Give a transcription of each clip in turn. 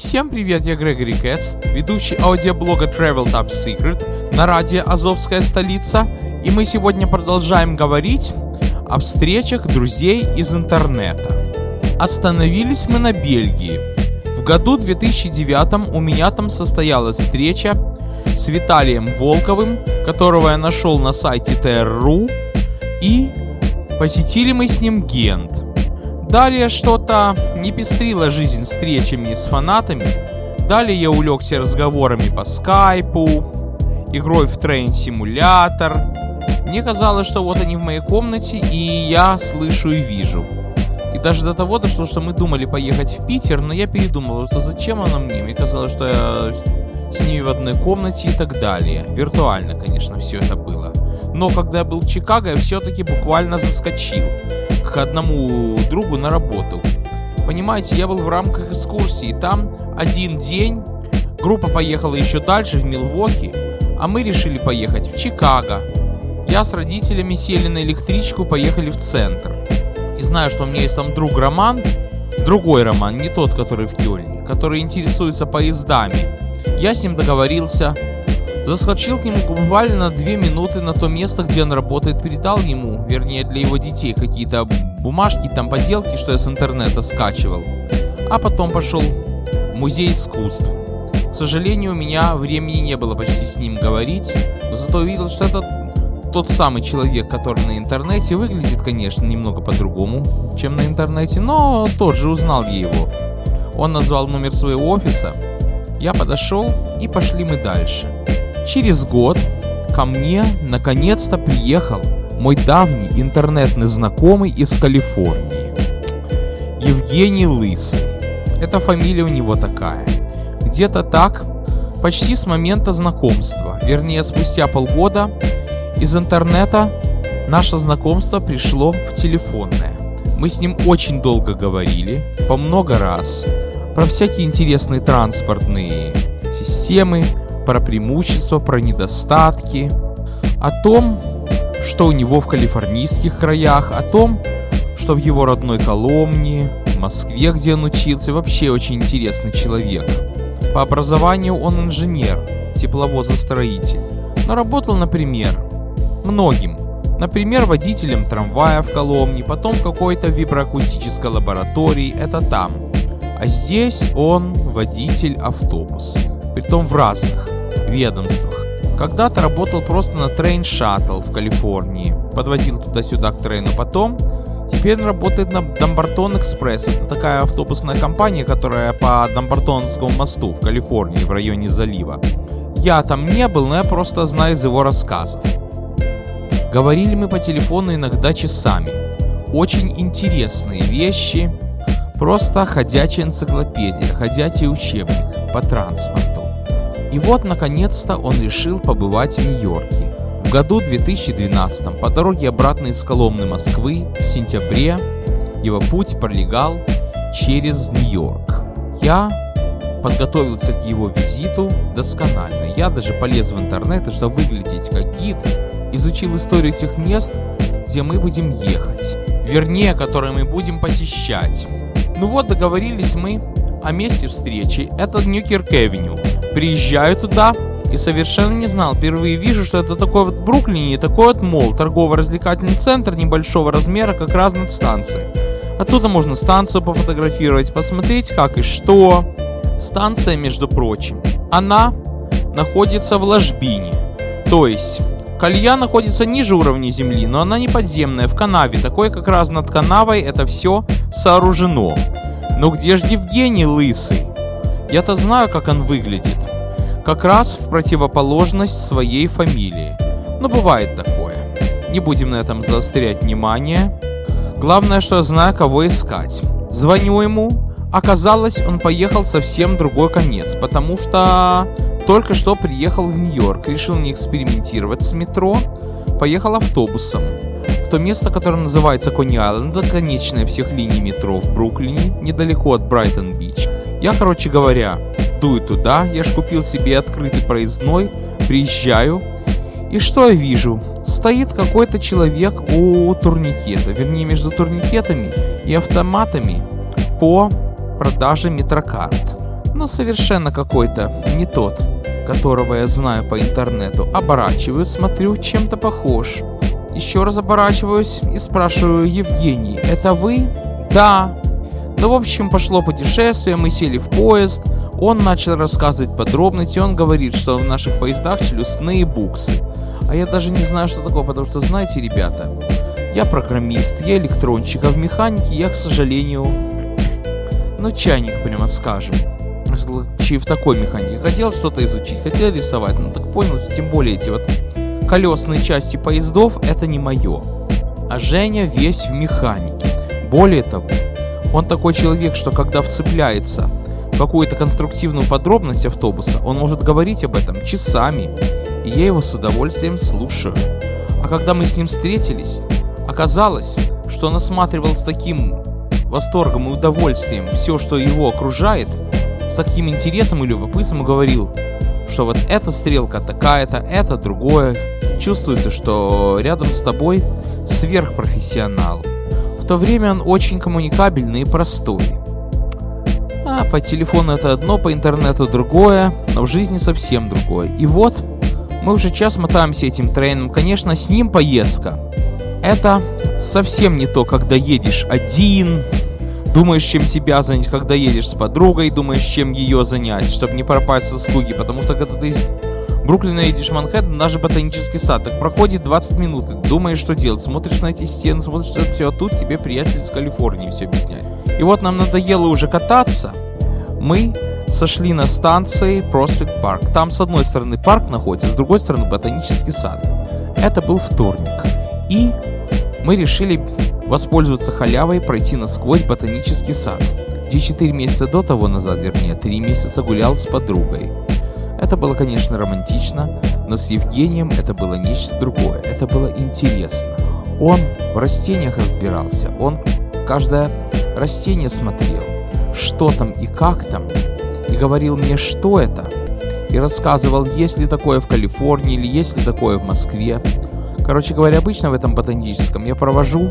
Всем привет, я Грегори Кэтс, ведущий аудиоблога Travel Top Secret на радио «Азовская столица», и мы сегодня продолжаем говорить о встречах друзей из интернета. Остановились мы на Бельгии. В году 2009 у меня там состоялась встреча с Виталием Волковым, которого я нашел на сайте TR.ru, и посетили мы с ним Гент – Далее что-то не пестрила жизнь встречами с фанатами. Далее я улегся разговорами по скайпу, игрой в трейн-симулятор. Мне казалось, что вот они в моей комнате, и я слышу и вижу. И даже до того дошло, что мы думали поехать в Питер, но я передумал, что зачем она мне? Мне казалось, что я с ними в одной комнате и так далее. Виртуально, конечно, все это было. Но когда я был в Чикаго, я все-таки буквально заскочил к одному другу на работу. Понимаете, я был в рамках экскурсии. Там один день группа поехала еще дальше, в Милвоки, а мы решили поехать в Чикаго. Я с родителями сели на электричку, поехали в центр. И знаю, что у меня есть там друг Роман, другой Роман, не тот, который в Кёльне, который интересуется поездами. Я с ним договорился, Заскочил к нему буквально на две минуты на то место, где он работает, передал ему, вернее для его детей, какие-то бумажки, там поделки, что я с интернета скачивал. А потом пошел в музей искусств. К сожалению, у меня времени не было почти с ним говорить, но зато увидел, что это тот самый человек, который на интернете выглядит, конечно, немного по-другому, чем на интернете, но тот же узнал я его. Он назвал номер своего офиса, я подошел и пошли мы дальше. Через год ко мне наконец-то приехал мой давний интернетный знакомый из Калифорнии. Евгений Лысый. Эта фамилия у него такая. Где-то так, почти с момента знакомства, вернее спустя полгода, из интернета наше знакомство пришло в телефонное. Мы с ним очень долго говорили, по много раз, про всякие интересные транспортные системы, про преимущества, про недостатки, о том, что у него в калифорнийских краях, о том, что в его родной Коломне, в Москве, где он учился, вообще очень интересный человек. По образованию он инженер, тепловозостроитель, но работал, например, многим. Например, водителем трамвая в Коломне, потом в какой-то виброакустической лаборатории, это там. А здесь он водитель автобуса, притом в разных ведомствах. Когда-то работал просто на Train Shuttle в Калифорнии, подвозил туда-сюда к трейну потом. Теперь он работает на Дамбартон Экспресс. Это такая автобусная компания, которая по Дамбартонскому мосту в Калифорнии, в районе залива. Я там не был, но я просто знаю из его рассказов. Говорили мы по телефону иногда часами. Очень интересные вещи. Просто ходячая энциклопедия, ходячий учебник по транспорту. И вот, наконец-то, он решил побывать в Нью-Йорке. В году 2012 по дороге обратно из Коломны Москвы в сентябре его путь пролегал через Нью-Йорк. Я подготовился к его визиту досконально. Я даже полез в интернет, чтобы выглядеть как гид, изучил историю тех мест, где мы будем ехать. Вернее, которые мы будем посещать. Ну вот, договорились мы о месте встречи. Это Newkirk Avenue. Приезжаю туда и совершенно не знал. Впервые вижу, что это такой вот Бруклине, такой вот мол, торгово-развлекательный центр небольшого размера, как раз над станцией. Оттуда можно станцию пофотографировать, посмотреть как и что. Станция, между прочим, она находится в ложбине. То есть, колея находится ниже уровня земли, но она не подземная, в канаве. Такой как раз над канавой это все сооружено. Но где же Евгений Лысый? Я-то знаю, как он выглядит. Как раз в противоположность своей фамилии. Но бывает такое. Не будем на этом заострять внимание. Главное, что я знаю, кого искать. Звоню ему. Оказалось, он поехал совсем другой конец, потому что только что приехал в Нью-Йорк, решил не экспериментировать с метро, поехал автобусом то место, которое называется Кони-Айленд, это конечная всех линий метро в Бруклине, недалеко от Брайтон-Бич. Я, короче говоря, дую туда, я ж купил себе открытый проездной, приезжаю, и что я вижу? Стоит какой-то человек у турникета, вернее между турникетами и автоматами по продаже метрокарт. но совершенно какой-то не тот, которого я знаю по интернету. Оборачиваюсь, смотрю, чем-то похож. Еще раз оборачиваюсь и спрашиваю Евгений, это вы? Да. Ну, в общем, пошло путешествие, мы сели в поезд, он начал рассказывать подробности, он говорит, что в наших поездах челюстные буксы. А я даже не знаю, что такое, потому что, знаете, ребята, я программист, я электронщик, а в механике я, к сожалению, ну, чайник, прямо скажем. В такой механике. Хотел что-то изучить, хотел рисовать, ну так понял, тем более эти вот колесные части поездов, это не мое. А Женя весь в механике. Более того, он такой человек, что когда вцепляется в какую-то конструктивную подробность автобуса, он может говорить об этом часами, и я его с удовольствием слушаю. А когда мы с ним встретились, оказалось, что он осматривал с таким восторгом и удовольствием все, что его окружает, с таким интересом и любопытством говорил, что вот эта стрелка такая-то, это другое. Чувствуется, что рядом с тобой сверхпрофессионал. В то время он очень коммуникабельный и простой. А по телефону это одно, по интернету другое, но в жизни совсем другое. И вот, мы уже час мотаемся этим трейном. Конечно, с ним поездка. Это совсем не то, когда едешь один, думаешь, чем себя занять, когда едешь с подругой, думаешь, чем ее занять, чтобы не пропасть со скуки, потому что когда ты Бруклина едешь в Манхэттен, даже ботанический сад, так проходит 20 минут, думаешь, что делать, смотришь на эти стены, смотришь на все, а тут тебе приятель из Калифорнии все объясняет. И вот нам надоело уже кататься, мы сошли на станции Проспект Парк. Там с одной стороны парк находится, с другой стороны ботанический сад. Это был вторник. И мы решили воспользоваться халявой и пройти насквозь ботанический сад, где 4 месяца до того назад, вернее, 3 месяца гулял с подругой. Это было, конечно, романтично, но с Евгением это было нечто другое. Это было интересно. Он в растениях разбирался, он каждое растение смотрел, что там и как там, и говорил мне, что это, и рассказывал, есть ли такое в Калифорнии или есть ли такое в Москве. Короче говоря, обычно в этом ботаническом я провожу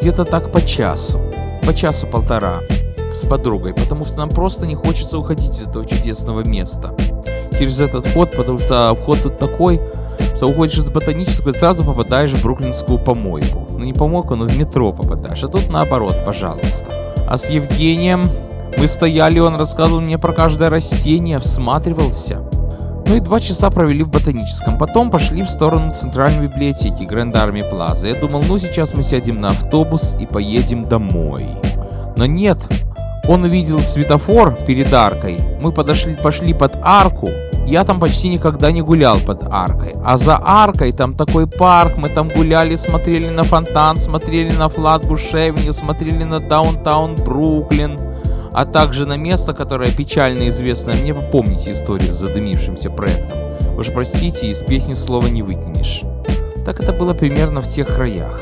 где-то так по часу, по часу-полтора с подругой, потому что нам просто не хочется уходить из этого чудесного места. Через этот вход, потому что вход тут такой, что уходишь из ботанического и сразу попадаешь в бруклинскую помойку. Ну не помойку, но в метро попадаешь. А тут наоборот, пожалуйста. А с Евгением мы стояли, он рассказывал мне про каждое растение, всматривался. Ну и два часа провели в ботаническом. Потом пошли в сторону центральной библиотеки Гранд Арми Плаза. Я думал, ну сейчас мы сядем на автобус и поедем домой. Но нет, он увидел светофор перед аркой. Мы подошли, пошли под арку. Я там почти никогда не гулял под аркой. А за аркой там такой парк. Мы там гуляли, смотрели на фонтан, смотрели на Флатбуш смотрели на Даунтаун Бруклин а также на место, которое печально известно мне. Вы помните историю с задымившимся проектом. Уж простите, из песни слова не вытянешь. Так это было примерно в тех краях.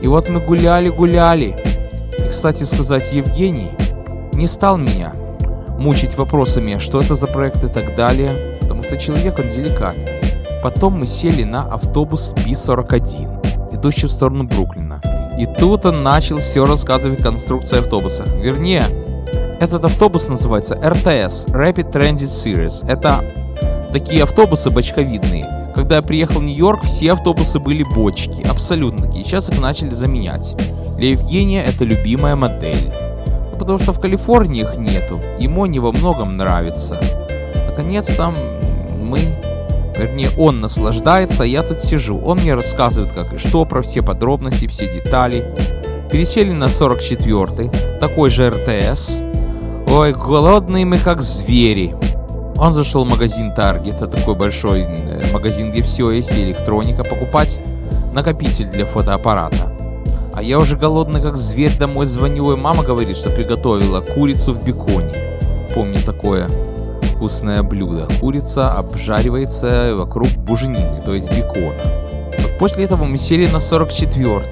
И вот мы гуляли-гуляли. И, кстати сказать, Евгений не стал меня мучить вопросами, что это за проект и так далее, что человек он деликатный. Потом мы сели на автобус B41, идущий в сторону Бруклина. И тут он начал все рассказывать конструкции автобуса. Вернее, этот автобус называется RTS, Rapid Transit Series. Это такие автобусы бочковидные. Когда я приехал в Нью-Йорк, все автобусы были бочки, абсолютно такие. Сейчас их начали заменять. Для Евгения это любимая модель. Потому что в Калифорнии их нету. Ему они во многом нравятся. Наконец там мы Вернее, он наслаждается, а я тут сижу. Он мне рассказывает, как и что, про все подробности, все детали. Пересели на 44-й, такой же РТС. Ой, голодные мы как звери. Он зашел в магазин Target, это такой большой э, магазин, где все есть, электроника, покупать накопитель для фотоаппарата. А я уже голодный как зверь домой звоню, и мама говорит, что приготовила курицу в беконе. Помню такое вкусное блюдо. Курица обжаривается вокруг буженины, то есть бекона. После этого мы сели на 44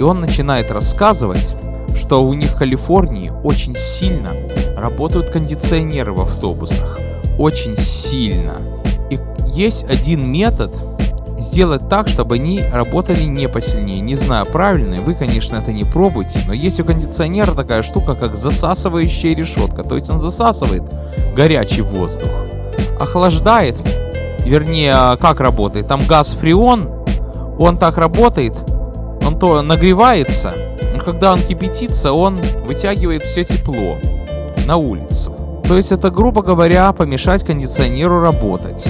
и он начинает рассказывать, что у них в Калифорнии очень сильно работают кондиционеры в автобусах. Очень сильно. И есть один метод сделать так, чтобы они работали не посильнее. Не знаю, правильно, вы, конечно, это не пробуйте, но есть у кондиционера такая штука, как засасывающая решетка. То есть он засасывает горячий воздух. Охлаждает, вернее, как работает, там газ фреон, он так работает, он то нагревается, но когда он кипятится, он вытягивает все тепло на улицу. То есть это, грубо говоря, помешать кондиционеру работать.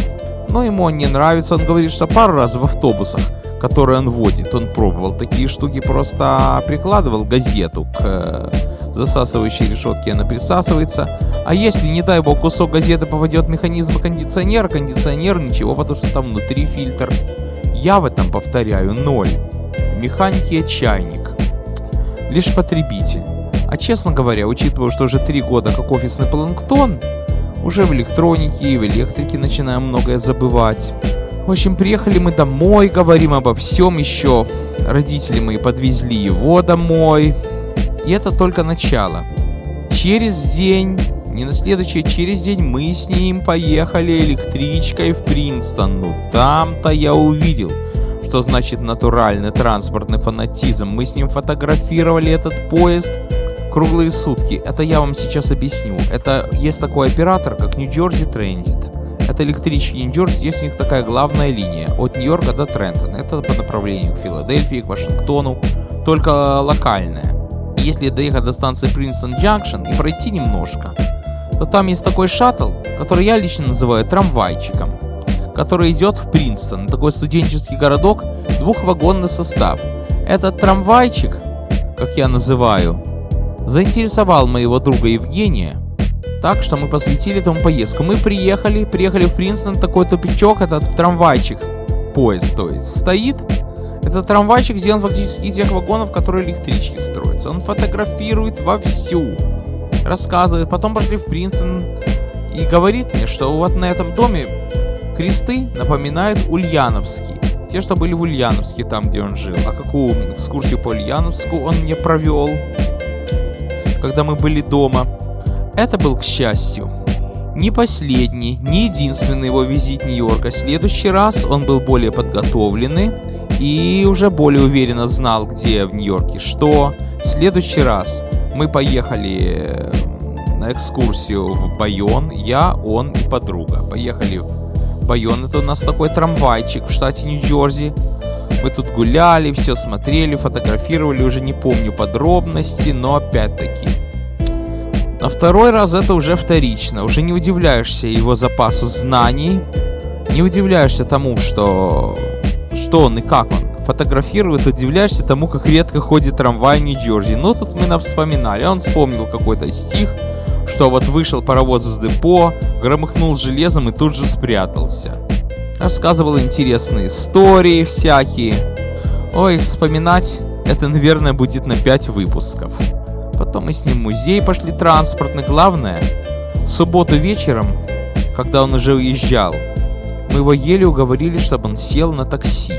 Но ему не нравится, он говорит, что пару раз в автобусах, которые он водит, он пробовал такие штуки, просто прикладывал газету к э, засасывающей решетке, она присасывается. А если, не дай бог, кусок газеты попадет в механизм кондиционера, кондиционер ничего, потому что там внутри фильтр. Я в этом повторяю ноль. Механики чайник. Лишь потребитель. А честно говоря, учитывая, что уже три года как офисный планктон, уже в электронике и в электрике начинаем многое забывать. В общем, приехали мы домой, говорим обо всем еще. Родители мои подвезли его домой. И это только начало. Через день, не на следующий, через день мы с ним поехали электричкой в Принстон. Ну там-то я увидел, что значит натуральный транспортный фанатизм. Мы с ним фотографировали этот поезд круглые сутки. Это я вам сейчас объясню. Это есть такой оператор, как Jersey Transit. Это электрички Нью-Джерси, здесь у них такая главная линия от Нью-Йорка до Трентона. Это по направлению к Филадельфии, к Вашингтону, только локальная. Если доехать до станции Принстон Джанкшн и пройти немножко, то там есть такой шаттл, который я лично называю трамвайчиком, который идет в Принстон, такой студенческий городок, двухвагонный состав. Этот трамвайчик, как я называю, заинтересовал моего друга Евгения, так что мы посвятили этому поездку. Мы приехали, приехали в Принстон, такой тупичок, этот трамвайчик, поезд, то есть, стоит. Этот трамвайчик сделан фактически из тех вагонов, которые электрички строятся. Он фотографирует вовсю, рассказывает. Потом пошли в Принстон и говорит мне, что вот на этом доме кресты напоминают Ульяновские. Те, что были в Ульяновске, там, где он жил. А какую экскурсию по Ульяновску он мне провел когда мы были дома. Это был, к счастью, не последний, не единственный его визит в Нью-Йорк, а в следующий раз он был более подготовленный и уже более уверенно знал, где в Нью-Йорке что. В следующий раз мы поехали э, на экскурсию в Байон, я, он и подруга. Поехали в Байон, это у нас такой трамвайчик в штате Нью-Джерси. Мы тут гуляли, все смотрели, фотографировали, уже не помню подробности, но опять-таки. На второй раз это уже вторично, уже не удивляешься его запасу знаний, не удивляешься тому, что, что он и как он фотографирует, удивляешься тому, как редко ходит трамвай Нью-Джерси. Ну, тут мы нам вспоминали, он вспомнил какой-то стих, что вот вышел паровоз из депо, громыхнул железом и тут же спрятался рассказывал интересные истории всякие. Ой, вспоминать это, наверное, будет на 5 выпусков. Потом мы с ним в музей пошли транспортный. Главное, в субботу вечером, когда он уже уезжал, мы его еле уговорили, чтобы он сел на такси.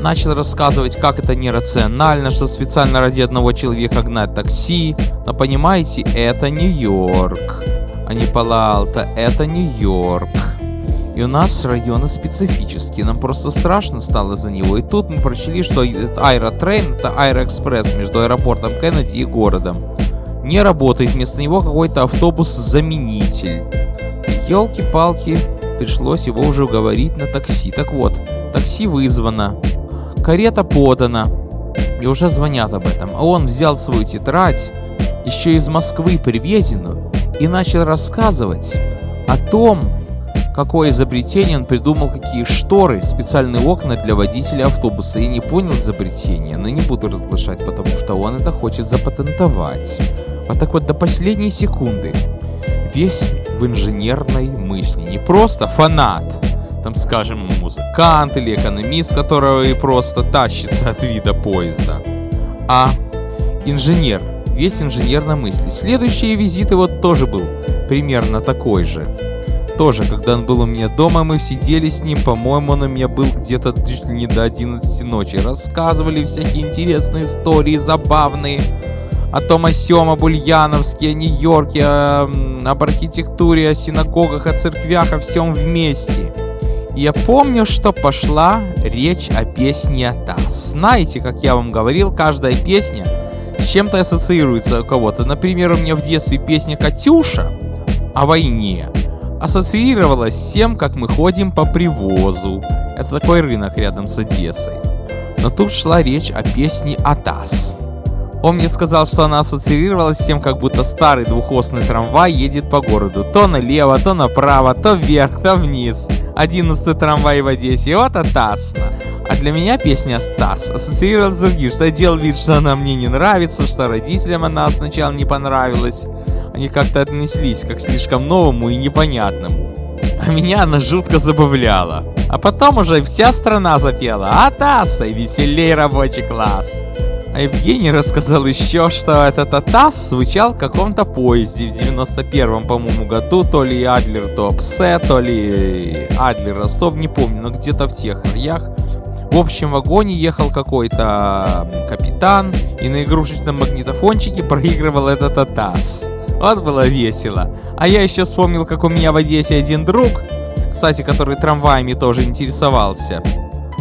Начал рассказывать, как это нерационально, что специально ради одного человека гнать такси. Но понимаете, это Нью-Йорк, а не Палалта, это Нью-Йорк. И у нас районы специфические, нам просто страшно стало за него. И тут мы прочли, что аэротрейн, это аэроэкспресс между аэропортом Кеннеди и городом, не работает, вместо него какой-то автобус-заменитель. Елки-палки, пришлось его уже уговорить на такси. Так вот, такси вызвано, карета подана, и уже звонят об этом. А он взял свою тетрадь, еще из Москвы привезенную, и начал рассказывать о том, какое изобретение он придумал, какие шторы, специальные окна для водителя автобуса. Я не понял изобретения, но не буду разглашать, потому что он это хочет запатентовать. Вот так вот до последней секунды. Весь в инженерной мысли. Не просто фанат, там, скажем, музыкант или экономист, которого и просто тащится от вида поезда, а инженер, весь инженерной мысли. Следующие визиты вот тоже был примерно такой же тоже, когда он был у меня дома, мы сидели с ним, по-моему, он у меня был где-то чуть ли не до 11 ночи. Рассказывали всякие интересные истории, забавные. О том, о сём, об Ульяновске, о Нью-Йорке, о, об архитектуре, о синагогах, о церквях, о всем вместе. И я помню, что пошла речь о песне «Тас». Знаете, как я вам говорил, каждая песня с чем-то ассоциируется у кого-то. Например, у меня в детстве песня «Катюша» о войне ассоциировалась с тем, как мы ходим по привозу. Это такой рынок рядом с Одессой. Но тут шла речь о песне «Атас». Он мне сказал, что она ассоциировалась с тем, как будто старый двухосный трамвай едет по городу. То налево, то направо, то вверх, то вниз. Одиннадцатый трамвай в Одессе. Вот атасно. А для меня песня «Стас» ассоциировалась с другим, что я делал вид, что она мне не нравится, что родителям она сначала не понравилась. Они как-то отнеслись как слишком новому и непонятному. А меня она жутко забавляла. А потом уже вся страна запела «Атаса» и «Веселей рабочий класс». А Евгений рассказал еще, что этот Атас звучал в каком-то поезде в 91-м, по-моему, году, то ли Адлер Туапсе, то ли Адлер Ростов, не помню, но где-то в тех краях. В общем вагоне ехал какой-то капитан и на игрушечном магнитофончике проигрывал этот Атас. Вот было весело. А я еще вспомнил, как у меня в Одессе один друг, кстати, который трамваями тоже интересовался.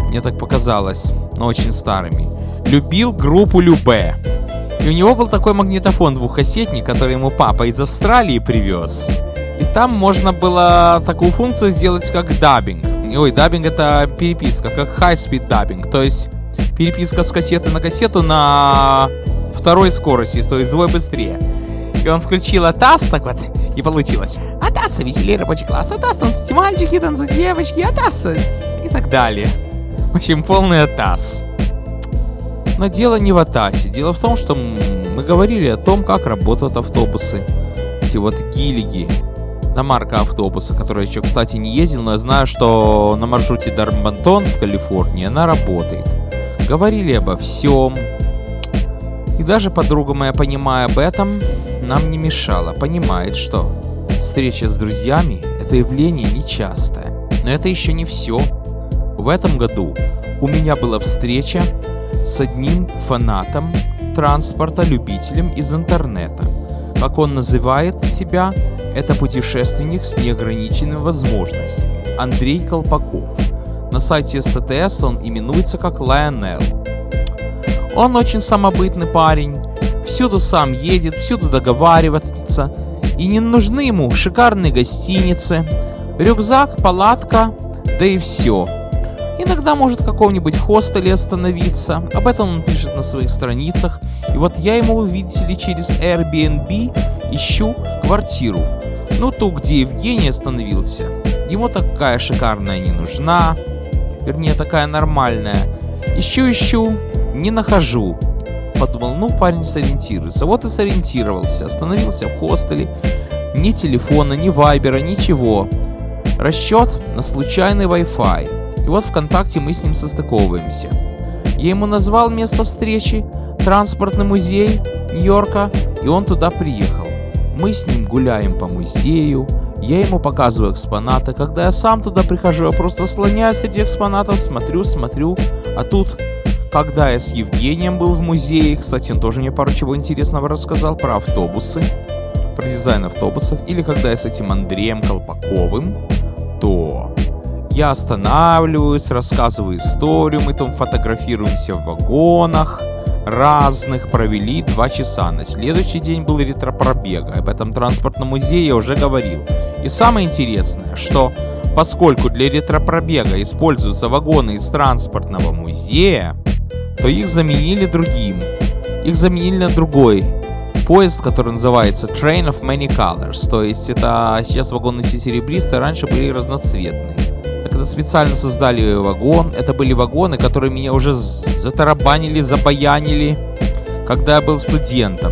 Мне так показалось, но очень старыми любил группу Любе. И у него был такой магнитофон двухкассетник, который ему папа из Австралии привез. И там можно было такую функцию сделать, как даббинг. Ой, dubbing это переписка, как high-speed dubbing. То есть переписка с кассеты на кассету на второй скорости, то есть вдвое быстрее. И он включил Атас, так вот, и получилось. Атаса, веселее рабочий класс, Атас, танцуйте мальчики, танцуйте девочки, Атаса, и так далее. В общем, полный Атас. Но дело не в Атасе. Дело в том, что мы говорили о том, как работают автобусы. Эти вот гилиги. На марка автобуса, который я еще, кстати, не ездил, но я знаю, что на маршруте Дармбантон в Калифорнии она работает. Говорили обо всем. И даже подруга моя, понимая об этом, нам не мешала. Понимает, что встреча с друзьями – это явление нечастое. Но это еще не все. В этом году у меня была встреча с одним фанатом транспорта, любителем из интернета. Как он называет себя, это путешественник с неограниченными возможностями. Андрей Колпаков. На сайте СТТС он именуется как Lionel. Он очень самобытный парень, всюду сам едет, всюду договаривается, и не нужны ему шикарные гостиницы, рюкзак, палатка, да и все – Иногда может в каком-нибудь хостеле остановиться. Об этом он пишет на своих страницах. И вот я ему, видите ли, через Airbnb ищу квартиру. Ну, ту, где Евгений остановился. Ему такая шикарная не нужна. Вернее, такая нормальная. Ищу-ищу, не нахожу. Подумал, ну, парень сориентируется. Вот и сориентировался. Остановился в хостеле. Ни телефона, ни вайбера, ничего. Расчет на случайный Wi-Fi. И вот ВКонтакте мы с ним состыковываемся. Я ему назвал место встречи, транспортный музей Нью-Йорка, и он туда приехал. Мы с ним гуляем по музею, я ему показываю экспонаты. Когда я сам туда прихожу, я просто слоняюсь среди экспонатов, смотрю, смотрю. А тут, когда я с Евгением был в музее, кстати, он тоже мне пару чего интересного рассказал про автобусы, про дизайн автобусов, или когда я с этим Андреем Колпаковым, то я останавливаюсь, рассказываю историю, мы там фотографируемся в вагонах разных, провели два часа. На следующий день был ретропробег, об этом транспортном музее я уже говорил. И самое интересное, что поскольку для ретропробега используются вагоны из транспортного музея, то их заменили другим. Их заменили на другой поезд, который называется Train of Many Colors. То есть это сейчас вагоны все серебристые, раньше были разноцветные когда специально создали вагон. Это были вагоны, которые меня уже затарабанили, запаянили, когда я был студентом.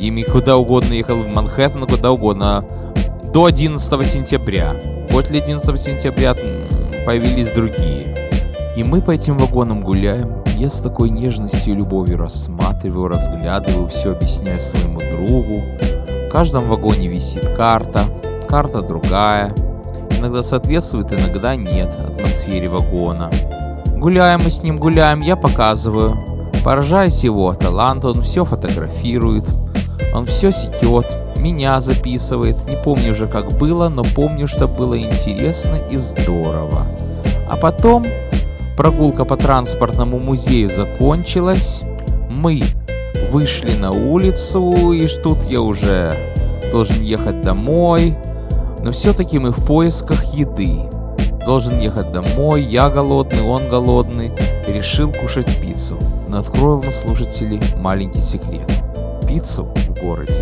Ими куда угодно ехал в Манхэттен, куда угодно. До 11 сентября. После 11 сентября появились другие. И мы по этим вагонам гуляем. Я с такой нежностью и любовью рассматриваю, разглядываю, все объясняю своему другу. В каждом вагоне висит карта, карта другая, иногда соответствует, иногда нет атмосфере вагона. Гуляем мы с ним, гуляем, я показываю. Поражаюсь его таланту, он все фотографирует, он все секет, меня записывает. Не помню уже как было, но помню, что было интересно и здорово. А потом прогулка по транспортному музею закончилась. Мы вышли на улицу, и тут я уже должен ехать домой. Но все-таки мы в поисках еды. Должен ехать домой, я голодный, он голодный. Решил кушать пиццу. Но открою вам, слушатели, маленький секрет. Пиццу в городе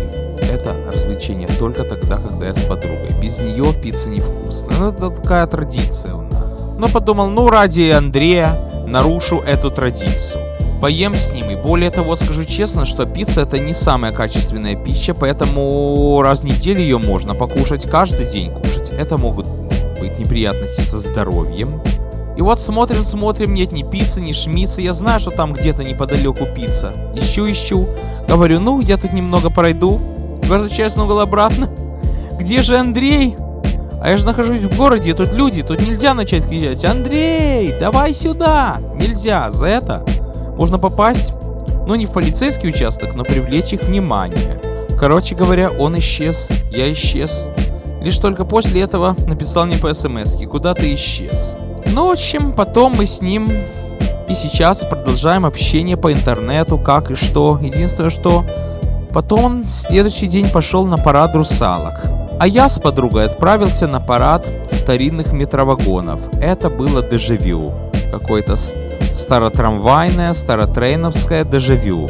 это развлечение только тогда, когда я с подругой. Без нее пицца невкусная. Ну, это такая традиция у. Но подумал, ну ради Андрея нарушу эту традицию. Поем с ним, и более того, скажу честно, что пицца это не самая качественная пища, поэтому раз в неделю ее можно покушать, каждый день кушать. Это могут быть неприятности со здоровьем. И вот смотрим, смотрим, нет ни пиццы, ни шмицы. Я знаю, что там где-то неподалеку пицца. Ищу, ищу. Говорю, ну, я тут немного пройду. Возвращаюсь на угол обратно. Где же Андрей? А я же нахожусь в городе, тут люди, тут нельзя начать кричать «Андрей, давай сюда!» Нельзя, за это можно попасть, ну не в полицейский участок, но привлечь их внимание. Короче говоря, он исчез, я исчез. Лишь только после этого написал мне по смс куда ты исчез. Ну, в общем, потом мы с ним и сейчас продолжаем общение по интернету, как и что. Единственное, что потом он следующий день пошел на парад русалок. А я с подругой отправился на парад старинных метровагонов. Это было дежавю. Какое-то старотрамвайное, старотрейновское дежавю.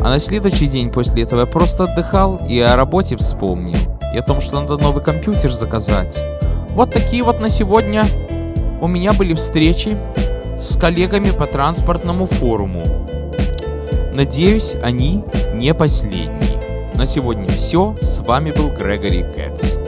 А на следующий день после этого я просто отдыхал и о работе вспомнил. И о том, что надо новый компьютер заказать. Вот такие вот на сегодня у меня были встречи с коллегами по транспортному форуму. Надеюсь, они не последние. На сегодня все. С вами был Грегори Кэтс.